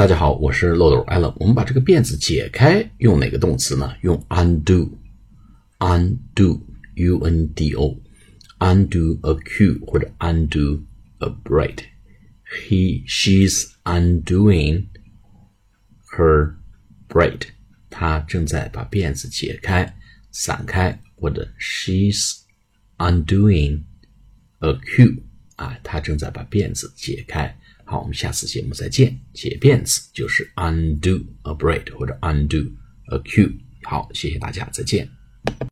大家好，我是漏斗 Allen。我们把这个辫子解开，用哪个动词呢？用 undo，undo，u n d o，undo a queue 或者 undo a braid。He she's undoing her braid。她正在把辫子解开、散开，或者 she's undoing a queue 好，我们下次节目再见。解变词就是 undo a braid 或者 undo a cue。好，谢谢大家，再见。